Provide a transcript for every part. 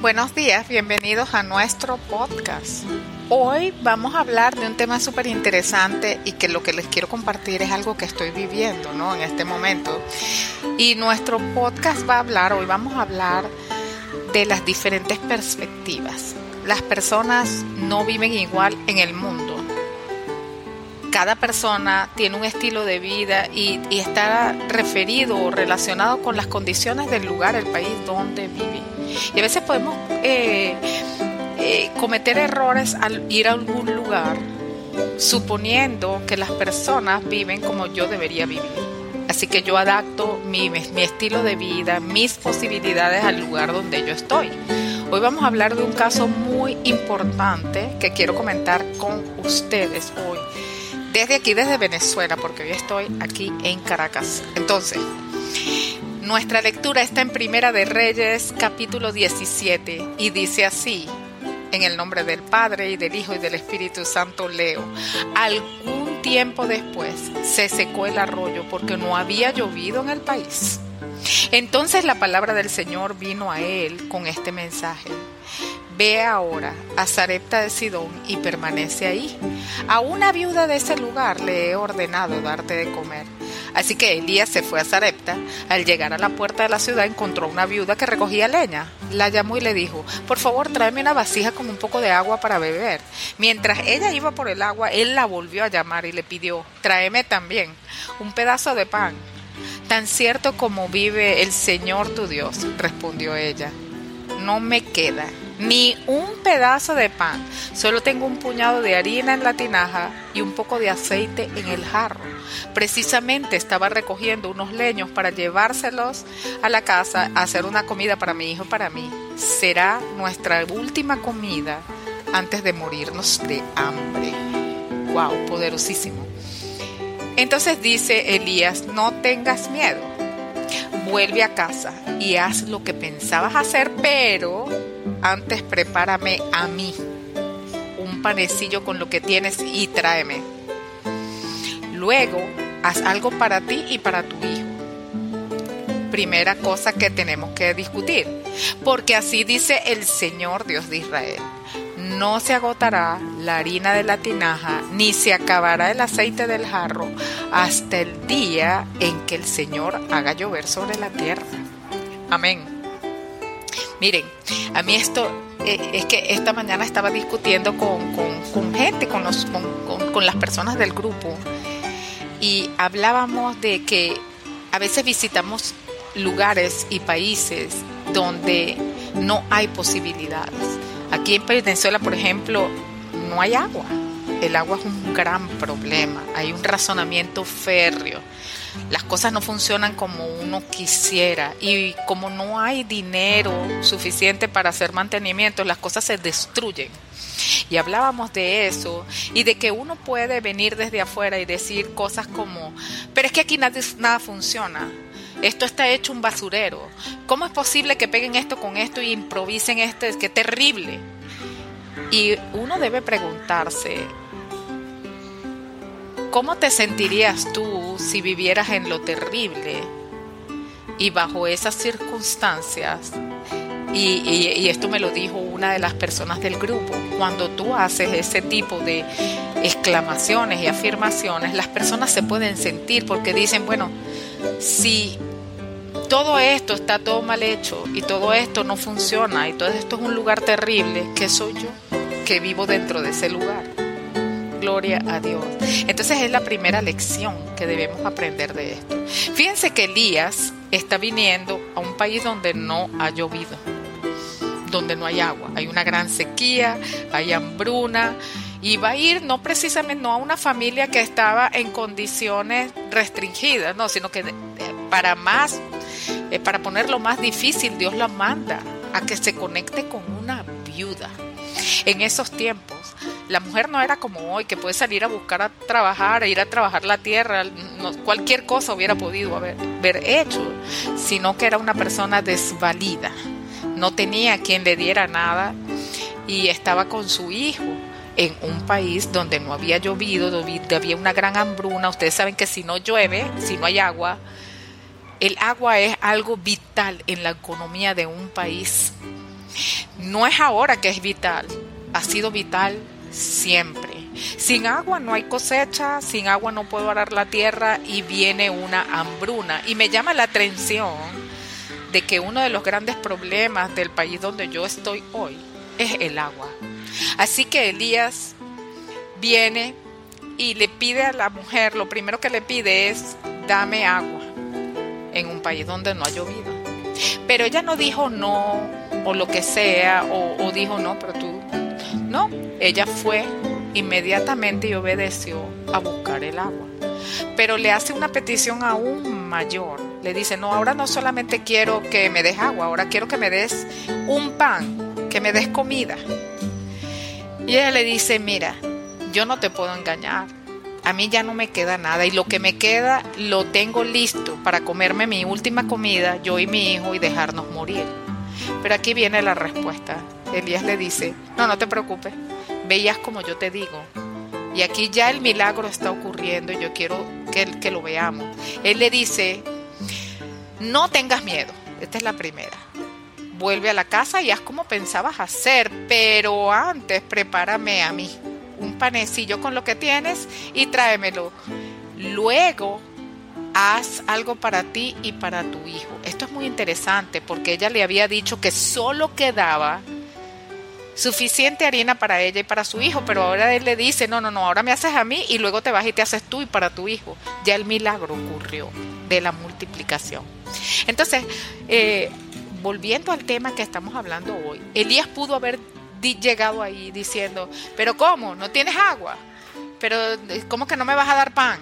Buenos días, bienvenidos a nuestro podcast. Hoy vamos a hablar de un tema súper interesante y que lo que les quiero compartir es algo que estoy viviendo ¿no? en este momento. Y nuestro podcast va a hablar, hoy vamos a hablar de las diferentes perspectivas. Las personas no viven igual en el mundo. Cada persona tiene un estilo de vida y, y está referido o relacionado con las condiciones del lugar, el país donde vive. Y a veces podemos eh, eh, cometer errores al ir a algún lugar suponiendo que las personas viven como yo debería vivir. Así que yo adapto mi, mi, estilo de vida, mis posibilidades al lugar donde yo estoy. Hoy vamos a hablar de un caso muy importante que quiero comentar con ustedes hoy. Desde aquí, desde Venezuela, porque hoy estoy aquí en Caracas. Entonces, nuestra lectura está en Primera de Reyes, capítulo 17, y dice así, en el nombre del Padre y del Hijo y del Espíritu Santo leo, algún tiempo después se secó el arroyo porque no había llovido en el país. Entonces la palabra del Señor vino a él con este mensaje. Ve ahora a Zarepta de Sidón y permanece ahí. A una viuda de ese lugar le he ordenado darte de comer. Así que Elías se fue a Zarepta. Al llegar a la puerta de la ciudad encontró una viuda que recogía leña. La llamó y le dijo, por favor tráeme una vasija con un poco de agua para beber. Mientras ella iba por el agua, él la volvió a llamar y le pidió, tráeme también un pedazo de pan. Tan cierto como vive el Señor tu Dios, respondió ella. No me queda ni un pedazo de pan. Solo tengo un puñado de harina en la tinaja y un poco de aceite en el jarro. Precisamente estaba recogiendo unos leños para llevárselos a la casa a hacer una comida para mi hijo y para mí. Será nuestra última comida antes de morirnos de hambre. Wow, poderosísimo. Entonces dice Elías, no tengas miedo. Vuelve a casa y haz lo que pensabas hacer, pero antes prepárame a mí un panecillo con lo que tienes y tráeme. Luego, haz algo para ti y para tu hijo. Primera cosa que tenemos que discutir, porque así dice el Señor Dios de Israel. No se agotará la harina de la tinaja, ni se acabará el aceite del jarro, hasta el día en que el Señor haga llover sobre la tierra. Amén. Miren, a mí esto eh, es que esta mañana estaba discutiendo con, con, gente, con, los, con las personas del grupo, y hablábamos de que a veces visitamos lugares y países donde no hay posibilidades. Aquí en Venezuela, por ejemplo, no hay agua. El agua es un gran problema. Hay un razonamiento férreo las cosas no funcionan como uno quisiera y como no hay dinero suficiente para hacer mantenimiento, las cosas se destruyen. Y hablábamos de eso y de que uno puede venir desde afuera y decir cosas como, pero es que aquí nada, nada funciona. Esto está hecho un basurero. ¿Cómo es posible que peguen esto con esto y improvisen esto? Es que terrible. Y uno debe preguntarse, ¿Cómo te sentirías tú si vivieras en lo terrible y bajo esas circunstancias? Y, esto me lo dijo una de las personas del grupo. Cuando tú haces ese tipo de exclamaciones y afirmaciones, las personas se pueden sentir porque dicen, bueno, si todo esto está todo mal hecho y todo esto no funciona y todo esto es un lugar terrible, ¿qué soy yo? Que vivo dentro de ese lugar gloria a Dios. Entonces es la primera lección que debemos aprender de esto. Fíjense que Elías está viniendo a un país donde no ha llovido, donde no hay agua, hay una gran sequía, hay hambruna y va a ir no precisamente no a una familia que estaba en condiciones restringidas, no, sino que eh, para más, eh, para ponerlo más difícil, Dios la manda a que se conecte con una viuda. En esos tiempos la mujer no era como hoy, que puede salir a buscar a trabajar, a ir a trabajar la tierra, cualquier cosa hubiera podido haber, haber hecho, sino que era una persona desvalida, no tenía quien le diera nada y estaba con su hijo en un país donde no había llovido, donde había una gran hambruna. Ustedes saben que si no llueve, si no hay agua, El agua es algo vital en la economía de un país. No es ahora que es vital, ha sido vital siempre. Sin agua no hay cosecha, sin agua no puedo arar la tierra y viene una hambruna. Y me llama la atención de que uno de los grandes problemas del país donde yo estoy hoy es el agua. Así que Elías viene y le pide a la mujer, lo primero que le pide es, dame agua en un país donde no ha llovido. Pero ella no dijo no o lo que sea, o, o dijo no, pero tú, no, ella fue inmediatamente y obedeció a buscar el agua. Pero le hace una petición aún mayor. Le dice, no, ahora no solamente quiero que me des agua, ahora quiero que me des un pan, que me des comida. Y ella le dice, mira, yo no te puedo engañar. A mí ya no me queda nada y lo que me queda lo tengo listo para comerme mi última comida, yo y mi hijo, y dejarnos morir. Pero aquí viene la respuesta. Elías le dice, no, no te preocupes, veías como yo te digo. Y aquí ya el milagro está ocurriendo y yo quiero que, que lo veamos. Él le dice, no tengas miedo. Esta es la primera. Vuelve a la casa y haz como pensabas hacer, pero antes prepárame a mí un panecillo con lo que tienes y tráemelo. Luego haz algo para ti y para tu hijo. Esto es muy interesante porque ella le había dicho que solo quedaba suficiente harina para ella y para su hijo, pero ahora él le dice, no, no, no, ahora me haces a mí y luego te vas y te haces tú y para tu hijo. Ya el milagro ocurrió de la multiplicación. Entonces, eh, volviendo al tema que estamos hablando hoy, Elías pudo haber llegado ahí diciendo, pero ¿cómo? ¿No tienes agua? Pero ¿cómo que no me vas a dar pan?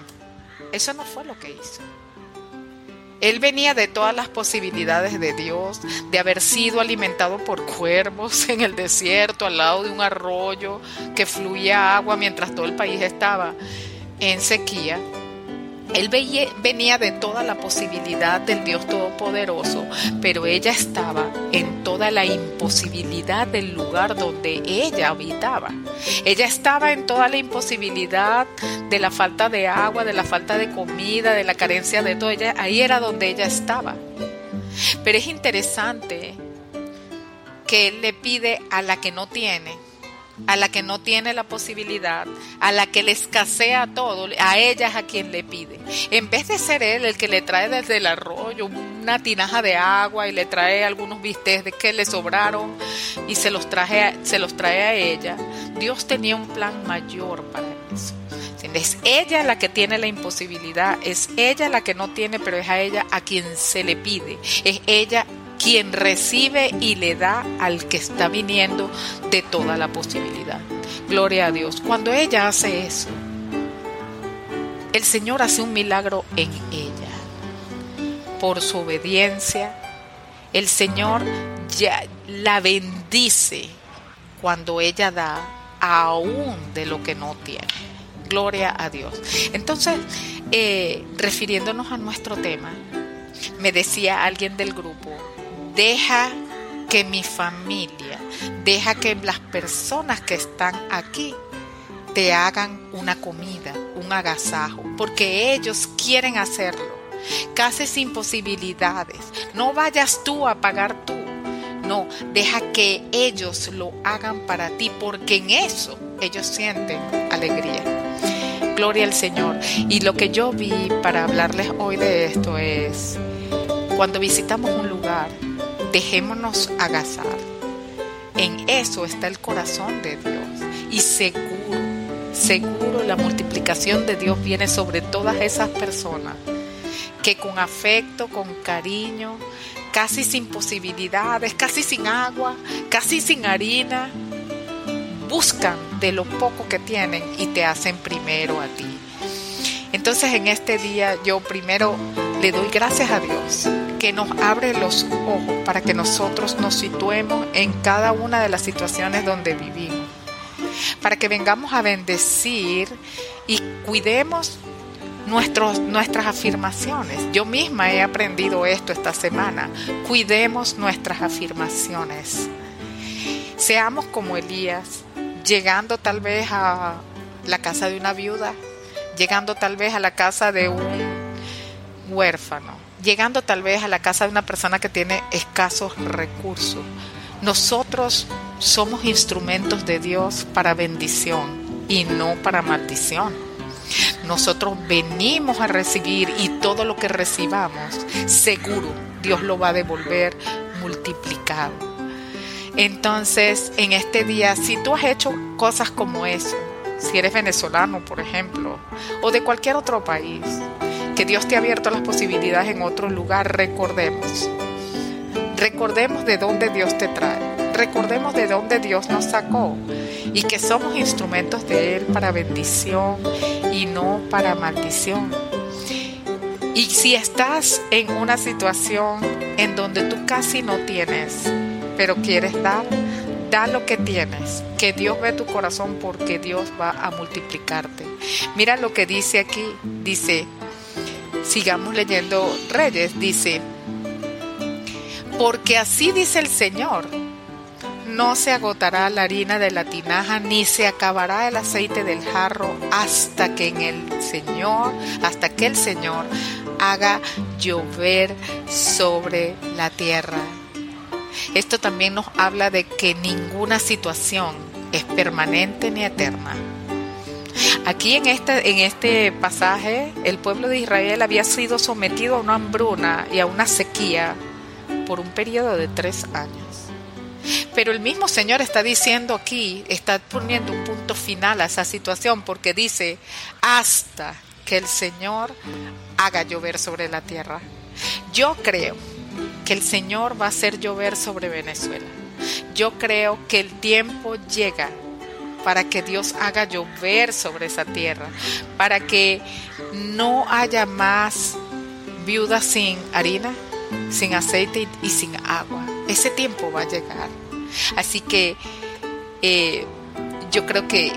Eso no fue lo que hizo. Él venía de todas las posibilidades de Dios, de haber sido alimentado por cuervos en el desierto, al lado de un arroyo que fluía agua mientras todo el país estaba en sequía. Él venía de toda la posibilidad del Dios Todopoderoso, pero ella estaba en toda la imposibilidad del lugar donde ella habitaba. Ella estaba en toda la imposibilidad de la falta de agua, de la falta de comida, de la carencia de todo. Ahí era donde ella estaba. Pero es interesante que Él le pide a la que no tiene a la que no tiene la posibilidad, a la que le escasea todo, a ella es a quien le pide. En vez de ser él el que le trae desde el arroyo una tinaja de agua y le trae algunos bistecs que le sobraron y se los, traje, se los trae a ella, Dios tenía un plan mayor para eso. Es ella la que tiene la imposibilidad, es ella la que no tiene, pero es a ella a quien se le pide, es ella quien recibe y le da al que está viniendo de toda la posibilidad. Gloria a Dios. Cuando ella hace eso, el Señor hace un milagro en ella. Por su obediencia, el Señor ya la bendice cuando ella da aún de lo que no tiene. Gloria a Dios. Entonces, eh, refiriéndonos a nuestro tema, me decía alguien del grupo, deja que mi familia, deja que las personas que están aquí te hagan una comida, un agasajo, porque ellos quieren hacerlo, casi sin posibilidades. No vayas tú a pagar tú, no, deja que ellos lo hagan para ti, porque en eso ellos sienten alegría. Gloria al Señor. Y lo que yo vi para hablarles hoy de esto es, cuando visitamos un lugar, dejémonos agazar. En eso está el corazón de Dios. Y seguro, seguro la multiplicación de Dios viene sobre todas esas personas que con afecto, con cariño, casi sin posibilidades, casi sin agua, casi sin harina, buscan de lo poco que tienen y te hacen primero a ti. Entonces en este día yo primero le doy gracias a Dios que nos abre los ojos para que nosotros nos situemos en cada una de las situaciones donde vivimos, para que vengamos a bendecir y cuidemos nuestros, nuestras afirmaciones. Yo misma he aprendido esto esta semana. Cuidemos nuestras afirmaciones. Seamos como Elías, llegando tal vez a la casa de una viuda, llegando tal vez a la casa de un huérfano llegando tal vez a la casa de una persona que tiene escasos recursos. Nosotros somos instrumentos de Dios para bendición y no para maldición. Nosotros venimos a recibir y todo lo que recibamos, seguro, Dios lo va a devolver multiplicado. Entonces, en este día, si tú has hecho cosas como eso, si eres venezolano, por ejemplo, o de cualquier otro país, que Dios te ha abierto las posibilidades en otro lugar, recordemos. Recordemos de dónde Dios te trae. Recordemos de dónde Dios nos sacó y que somos instrumentos de Él para bendición y no para maldición. Y si estás en una situación en donde tú casi no tienes, pero quieres dar, da lo que tienes, que Dios ve tu corazón porque Dios va a multiplicarte. Mira lo que dice aquí, dice, sigamos leyendo Reyes, dice, porque así dice el Señor, no se agotará la harina de la tinaja, ni se acabará el aceite del jarro hasta que en el Señor, hasta que el Señor haga llover sobre la tierra. Esto también nos habla de que ninguna situación es permanente ni eterna. Aquí en este, en este pasaje, el pueblo de Israel había sido sometido a una hambruna y a una sequía por un periodo de tres años. Pero el mismo Señor está diciendo aquí, está poniendo un punto final a esa situación porque dice, hasta que el Señor haga llover sobre la tierra. Yo creo que el Señor va a hacer llover sobre Venezuela. Yo creo que el tiempo llega para que Dios haga llover sobre esa tierra, para que no haya más viudas sin harina, sin aceite y sin agua. Ese tiempo va a llegar. Así que eh, yo creo que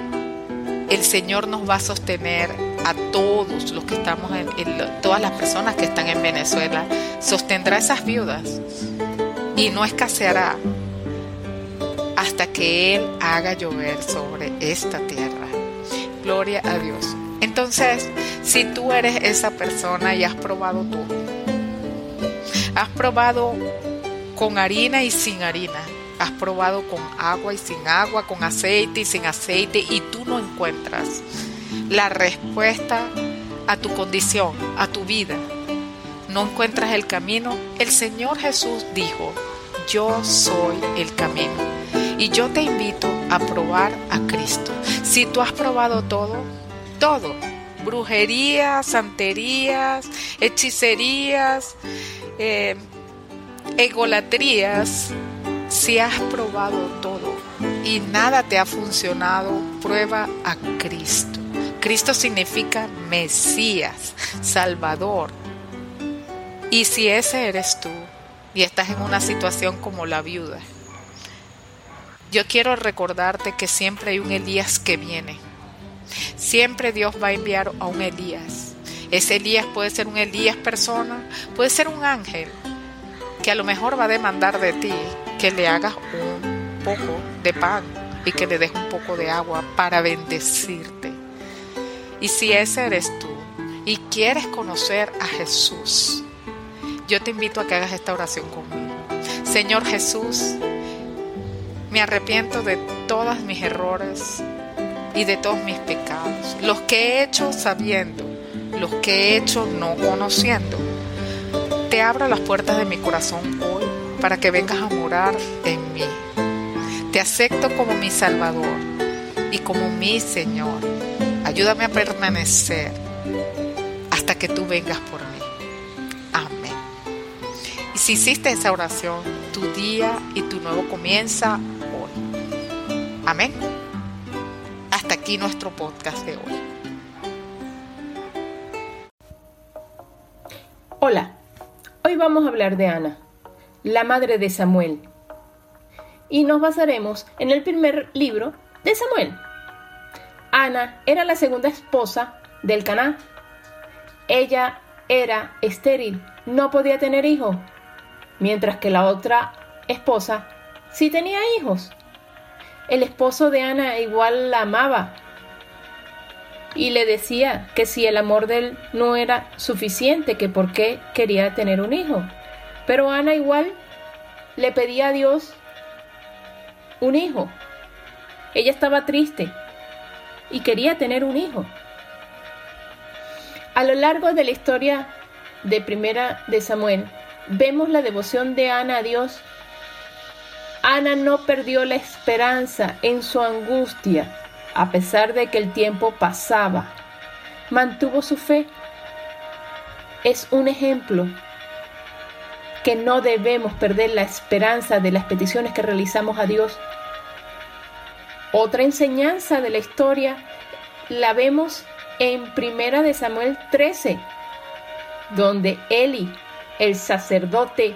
el Señor nos va a sostener a todos los que estamos en, todas las personas que están en Venezuela, sostendrá esas viudas y no escaseará hasta que Él haga llover sobre esta tierra. Gloria a Dios. Entonces, si tú eres esa persona y has probado todo, has probado con harina y sin harina, has probado con agua y sin agua, con aceite y sin aceite, y tú no encuentras la respuesta a tu condición, a tu vida, no encuentras el camino, el Señor Jesús dijo, yo soy el camino. Y yo te invito a probar a Cristo. Si tú has probado todo, todo, brujerías, santerías, hechicerías, eh, egolatrías, si has probado todo y nada te ha funcionado, prueba a Cristo. Cristo significa Mesías, Salvador. Y si ese eres tú y estás en una situación como la viuda, yo quiero recordarte que siempre hay un Elías que viene. Siempre Dios va a enviar a un Elías. Ese Elías puede ser un Elías persona, puede ser un ángel, que a lo mejor va a demandar de ti que le hagas un poco de pan y que le des un poco de agua para bendecirte. Y si ese eres tú y quieres conocer a Jesús, yo te invito a que hagas esta oración conmigo. Señor Jesús, me arrepiento de todos mis errores y de todos mis pecados, los que he hecho sabiendo, los que he hecho no conociendo. Te abro las puertas de mi corazón hoy para que vengas a morar en mí. Te acepto como mi Salvador y como mi Señor. Ayúdame a permanecer hasta que tú vengas por mí. Amén. Y si hiciste esa oración, tu día y tu nuevo comienza Amén. Hasta aquí nuestro podcast de hoy. Hola, hoy vamos a hablar de Ana, la madre de Samuel. Y nos basaremos en el primer libro de Samuel. Ana era la segunda esposa del Caná. Ella era estéril, no podía tener hijos, mientras que la otra esposa sí tenía hijos. El esposo de Ana igual la amaba. y le decía que si el amor de él no era suficiente, que por qué quería tener un hijo. Pero Ana igual le pedía a Dios un hijo. Ella estaba triste y quería tener un hijo. A lo largo de la historia de Primera de Samuel, vemos la devoción de Ana a Dios. Ana no perdió la esperanza en su angustia, a pesar de que el tiempo pasaba. Mantuvo su fe. Es un ejemplo que no debemos perder la esperanza de las peticiones que realizamos a Dios. Otra enseñanza de la historia la vemos en Primera de Samuel 13, donde Eli, el sacerdote,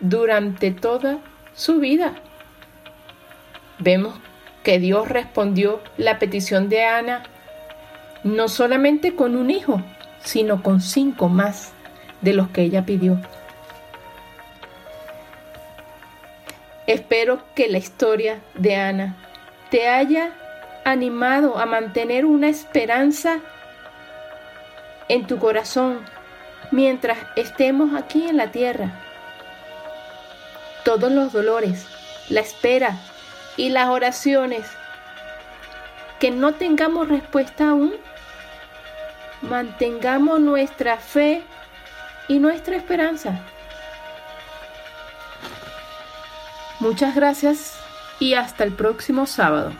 durante toda su vida. Vemos que Dios respondió la petición de Ana no solamente con un hijo, sino con cinco más de los que ella pidió. Espero que la historia de Ana te haya animado a mantener una esperanza en tu corazón mientras estemos aquí en la tierra. Todos los dolores, la espera y las oraciones que no tengamos respuesta aún, mantengamos nuestra fe y nuestra esperanza. Muchas gracias y hasta el próximo sábado.